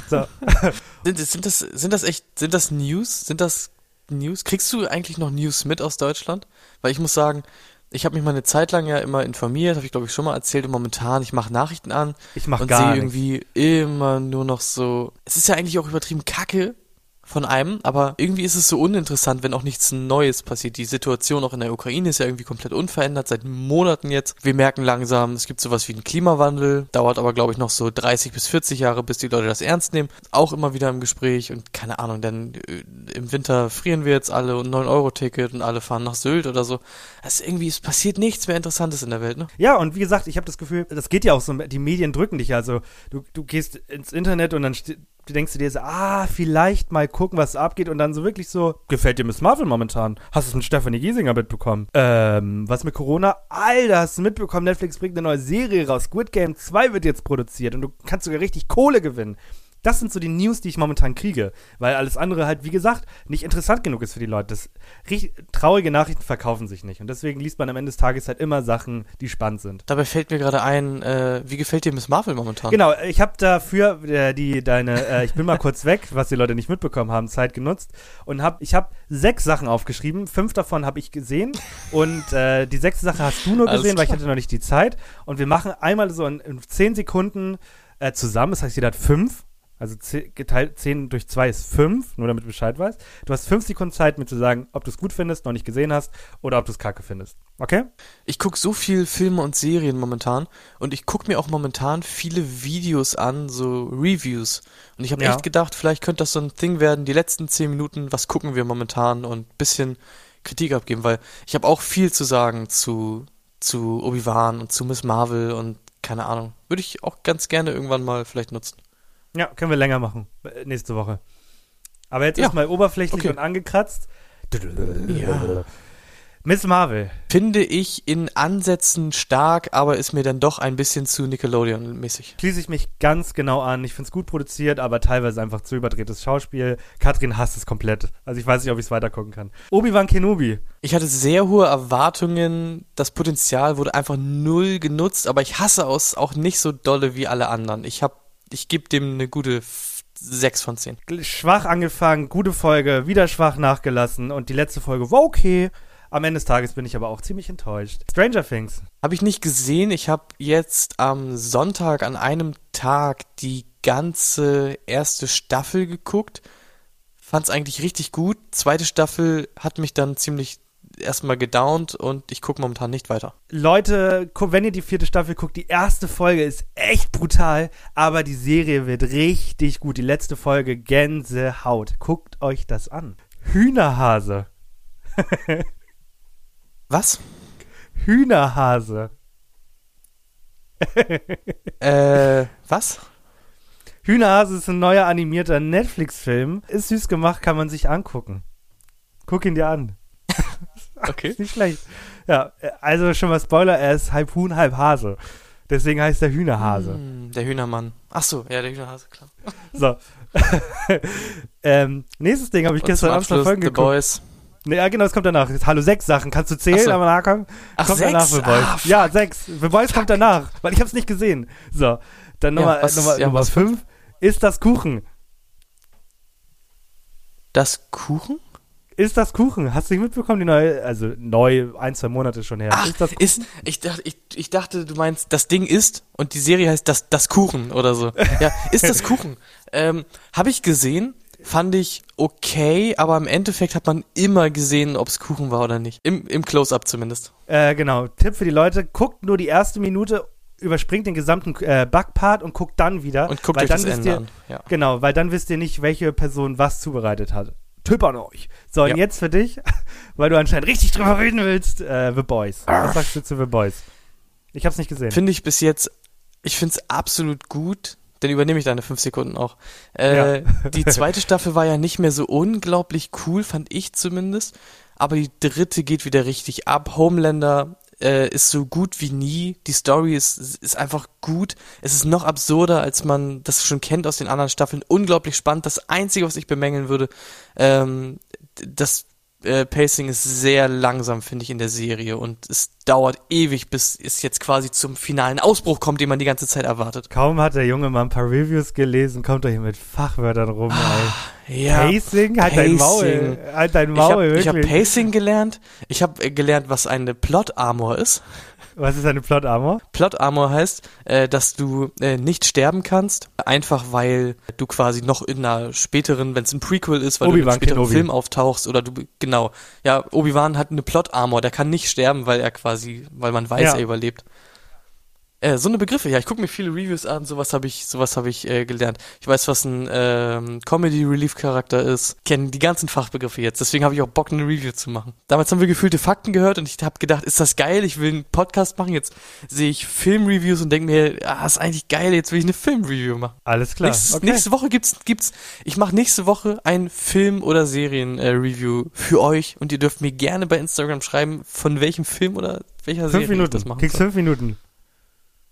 so. Sind, sind das, sind das echt, sind das News? Sind das News? Kriegst du eigentlich noch News mit aus Deutschland? Weil ich muss sagen, ich habe mich mal eine Zeit lang ja immer informiert, habe ich glaube ich schon mal erzählt und momentan, ich mache Nachrichten an Ich mach und sehe irgendwie immer nur noch so. Es ist ja eigentlich auch übertrieben Kacke von einem, aber irgendwie ist es so uninteressant, wenn auch nichts Neues passiert. Die Situation auch in der Ukraine ist ja irgendwie komplett unverändert seit Monaten jetzt. Wir merken langsam, es gibt sowas wie einen Klimawandel, dauert aber glaube ich noch so 30 bis 40 Jahre, bis die Leute das ernst nehmen. Auch immer wieder im Gespräch und keine Ahnung, dann äh, im Winter frieren wir jetzt alle und 9-Euro-Ticket und alle fahren nach Sylt oder so. Also irgendwie, es passiert nichts mehr Interessantes in der Welt, ne? Ja, und wie gesagt, ich habe das Gefühl, das geht ja auch so, die Medien drücken dich. Also du, du gehst ins Internet und dann st- du denkst du dir so, ah, vielleicht mal gucken, was abgeht und dann so wirklich so, gefällt dir Miss Marvel momentan? Hast du es mit Stephanie Giesinger mitbekommen? Ähm, was mit Corona? Alter, hast du mitbekommen, Netflix bringt eine neue Serie raus. Squid Game 2 wird jetzt produziert und du kannst sogar richtig Kohle gewinnen. Das sind so die News, die ich momentan kriege, weil alles andere halt, wie gesagt, nicht interessant genug ist für die Leute. Das, traurige Nachrichten verkaufen sich nicht und deswegen liest man am Ende des Tages halt immer Sachen, die spannend sind. Dabei fällt mir gerade ein, äh, wie gefällt dir Miss Marvel momentan? Genau, ich habe dafür äh, die deine äh, ich bin mal kurz weg, was die Leute nicht mitbekommen haben, Zeit genutzt und habe ich habe sechs Sachen aufgeschrieben, fünf davon habe ich gesehen und äh, die sechste Sache hast du nur gesehen, weil ich hatte noch nicht die Zeit und wir machen einmal so in, in zehn Sekunden äh, zusammen, das heißt jeder hat fünf. Also geteilt 10 durch 2 ist 5, nur damit du Bescheid weißt. Du hast 5 Sekunden Zeit, mir zu sagen, ob du es gut findest, noch nicht gesehen hast, oder ob du es kacke findest. Okay? Ich gucke so viel Filme und Serien momentan und ich gucke mir auch momentan viele Videos an, so Reviews. Und ich habe Ja. echt gedacht, vielleicht könnte das so ein Ding werden, die letzten zehn Minuten, was gucken wir momentan und ein bisschen Kritik abgeben, weil ich habe auch viel zu sagen zu, zu Obi-Wan und zu Miss Marvel und keine Ahnung. Würde ich auch ganz gerne irgendwann mal vielleicht nutzen. Ja, können wir länger machen. äh, Nächste Woche. Aber jetzt Ja. erstmal oberflächlich Okay. und angekratzt. Ja. Miss Marvel. Finde ich in Ansätzen stark, aber ist mir dann doch ein bisschen zu Nickelodeon-mäßig. Schließe ich mich ganz genau an. Ich finde es gut produziert, aber teilweise einfach zu überdrehtes Schauspiel. Katrin hasst es komplett. Also ich weiß nicht, ob ich es weitergucken kann. Obi-Wan Kenobi. Ich hatte sehr hohe Erwartungen. Das Potenzial wurde einfach null genutzt, aber ich hasse es auch nicht so dolle wie alle anderen. Ich hab, ich gebe dem eine gute F- 6 von 10. Schwach angefangen, gute Folge, wieder schwach nachgelassen und die letzte Folge war okay. Am Ende des Tages bin ich aber auch ziemlich enttäuscht. Stranger Things. Habe ich nicht gesehen. Ich habe jetzt am Sonntag an einem Tag die ganze erste Staffel geguckt. Fand es eigentlich richtig gut. Zweite Staffel hat mich dann ziemlich erstmal gedownt und ich gucke momentan nicht weiter. Leute, wenn ihr die vierte Staffel guckt, die erste Folge ist echt brutal, aber die Serie wird richtig gut. Die letzte Folge Gänsehaut. Guckt euch das an. Hühnerhase. Was? Hühnerhase. Äh, was? Hühnerhase ist ein neuer animierter Netflix-Film. Ist süß gemacht, kann man sich angucken. Guck ihn dir an. Okay. Nicht schlecht. Ja, also schon mal Spoiler, er ist halb Huhn, halb Hase. Deswegen heißt er Hühnerhase. Hm, der Hühnermann. Ach so, ja, der Hühnerhase, klar. So. ähm, nächstes Ding habe ich Und gestern Abend noch Folgen The geguckt. Boys. Nee, ja, genau, das kommt danach. Hallo, sechs Sachen. Kannst du zählen, Ach so. aber nachkommen? Ach, kommt sechs? danach The Boys. Ah, fuck. ja, sechs. The Boys kommt danach, weil ich hab's nicht gesehen. So, dann Ja, Nummer, was- Nummer, ja, Nummer fünf. Ist das Kuchen? Das Kuchen? Ist das Kuchen? Hast du nicht mitbekommen, die neue, also neu, ein, zwei Monate schon her. Ach, ist das ist, ich dachte, ich, ich dachte, du meinst, das Ding ist und die Serie heißt das, das Kuchen oder so. Ja, ist das Kuchen. Ähm, Habe ich gesehen, fand ich okay, aber im Endeffekt hat man immer gesehen, ob es Kuchen war oder nicht. Im, im Close-Up zumindest. Äh, genau. Tipp für die Leute, guckt nur die erste Minute, überspringt den gesamten äh, Backpart und guckt dann wieder. Und guckt weil euch dann das wisst Ende ihr, an. Ja. Genau, weil dann wisst ihr nicht, welche Person was zubereitet hat. Tipp an euch. So, und Ja. jetzt für dich, weil du anscheinend richtig drüber reden willst, äh, The Boys. Was sagst du zu The Boys? Ich hab's nicht gesehen. Finde ich bis jetzt, ich finde es absolut gut, dann übernehme ich deine fünf Sekunden auch. Äh, die zweite Staffel war ja nicht mehr so unglaublich cool, fand ich zumindest. Aber die dritte geht wieder richtig ab. Homelander äh, ist so gut wie nie. Die Story ist, ist einfach gut. Es ist noch absurder, als man das schon kennt aus den anderen Staffeln. Unglaublich spannend. Das Einzige, was ich bemängeln würde, ähm, das äh, Pacing ist sehr langsam, finde ich, in der Serie und es dauert ewig, bis es jetzt quasi zum finalen Ausbruch kommt, den man die ganze Zeit erwartet. Kaum hat der Junge mal ein paar Reviews gelesen, kommt er hier mit Fachwörtern rum, ey. Ja, Pacing? Halt dein Maul. Pacing. Halt dein ich Maul, habe hab wirklich. Pacing gelernt. Ich habe äh, gelernt, was eine Plot Armor ist. Was ist eine Plot Armor? Plot Armor heißt, äh, dass du äh, nicht sterben kannst, einfach weil du quasi noch in einer späteren, wenn es ein Prequel ist, weil du in einem späteren Kenobi. Film auftauchst oder du genau. Ja, Obi-Wan hat eine Plot Armor, der kann nicht sterben, weil er quasi, weil man weiß, Ja. er überlebt. Äh, so eine Begriffe, ja, ich gucke mir viele Reviews an, sowas habe ich, sowas habe ich äh, gelernt. Ich weiß, was ein ähm, Comedy Relief Charakter ist, kenne die ganzen Fachbegriffe jetzt, deswegen habe ich auch Bock, eine Review zu machen. Damals haben wir gefühlte Fakten gehört und ich habe gedacht, ist das geil, ich will einen Podcast machen, jetzt sehe ich Filmreviews und denke mir, ah, ist eigentlich geil, jetzt will ich eine Filmreview machen. Alles klar. Nächstes, okay. Nächste Woche gibt's, gibt's, ich mache nächste Woche ein Film- oder Serien-Review für euch und ihr dürft mir gerne bei Instagram schreiben, von welchem Film oder welcher Fünf Serie ich Minuten. das machen Kriegst fünf Minuten.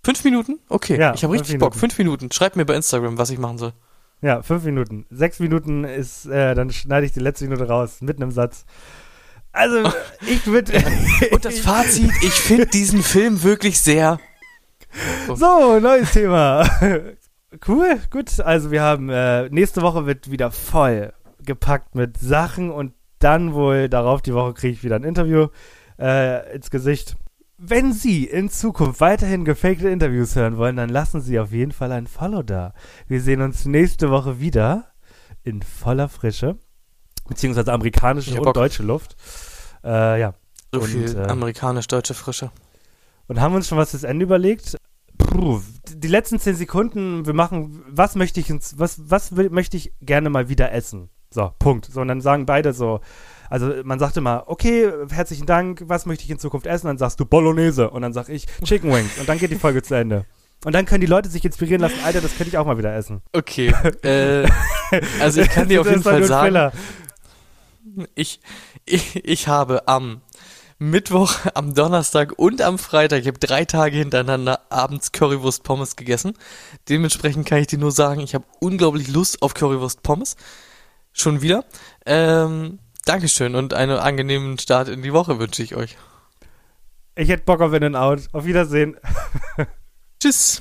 Fünf Minuten? Okay. Ja, ich habe richtig Bock. Minuten. Fünf Minuten. Schreibt mir bei Instagram, was ich machen soll. Ja, fünf Minuten. Sechs Minuten ist, äh, dann schneide ich die letzte Minute raus, mitten im Satz. Also, ich würde. Und das Fazit, ich finde diesen Film wirklich sehr. So, neues Thema. Cool, gut. Also wir haben äh, nächste Woche wird wieder voll gepackt mit Sachen und dann wohl darauf die Woche kriege ich wieder ein Interview äh, ins Gesicht. Wenn Sie in Zukunft weiterhin gefakte Interviews hören wollen, dann lassen Sie auf jeden Fall ein Follow da. Wir sehen uns nächste Woche wieder in voller Frische, beziehungsweise amerikanische und Bock. deutsche Luft. Äh, ja. So Und, viel äh, amerikanisch-deutsche Frische. Und haben uns schon was fürs Ende überlegt. Puh, die letzten zehn Sekunden, wir machen, was möchte ich was, was will, möchte ich gerne mal wieder essen? So, Punkt. So, und dann sagen beide so, also man sagt immer, okay, herzlichen Dank, was möchte ich in Zukunft essen? Dann sagst du Bolognese und dann sag ich Chicken Wings und dann geht die Folge zu Ende. Und dann können die Leute sich inspirieren lassen, Alter, das könnte ich auch mal wieder essen. Okay. äh, also ich kann dir auf jeden Fall sagen, ich, ich, ich habe am Mittwoch, am Donnerstag und am Freitag, ich habe drei Tage hintereinander abends Currywurst Pommes gegessen. Dementsprechend kann ich dir nur sagen, ich habe unglaublich Lust auf Currywurst Pommes. Schon wieder. Ähm, Dankeschön und einen angenehmen Start in die Woche wünsche ich euch. Ich hätte Bock auf In and Out. Auf Wiedersehen. Tschüss.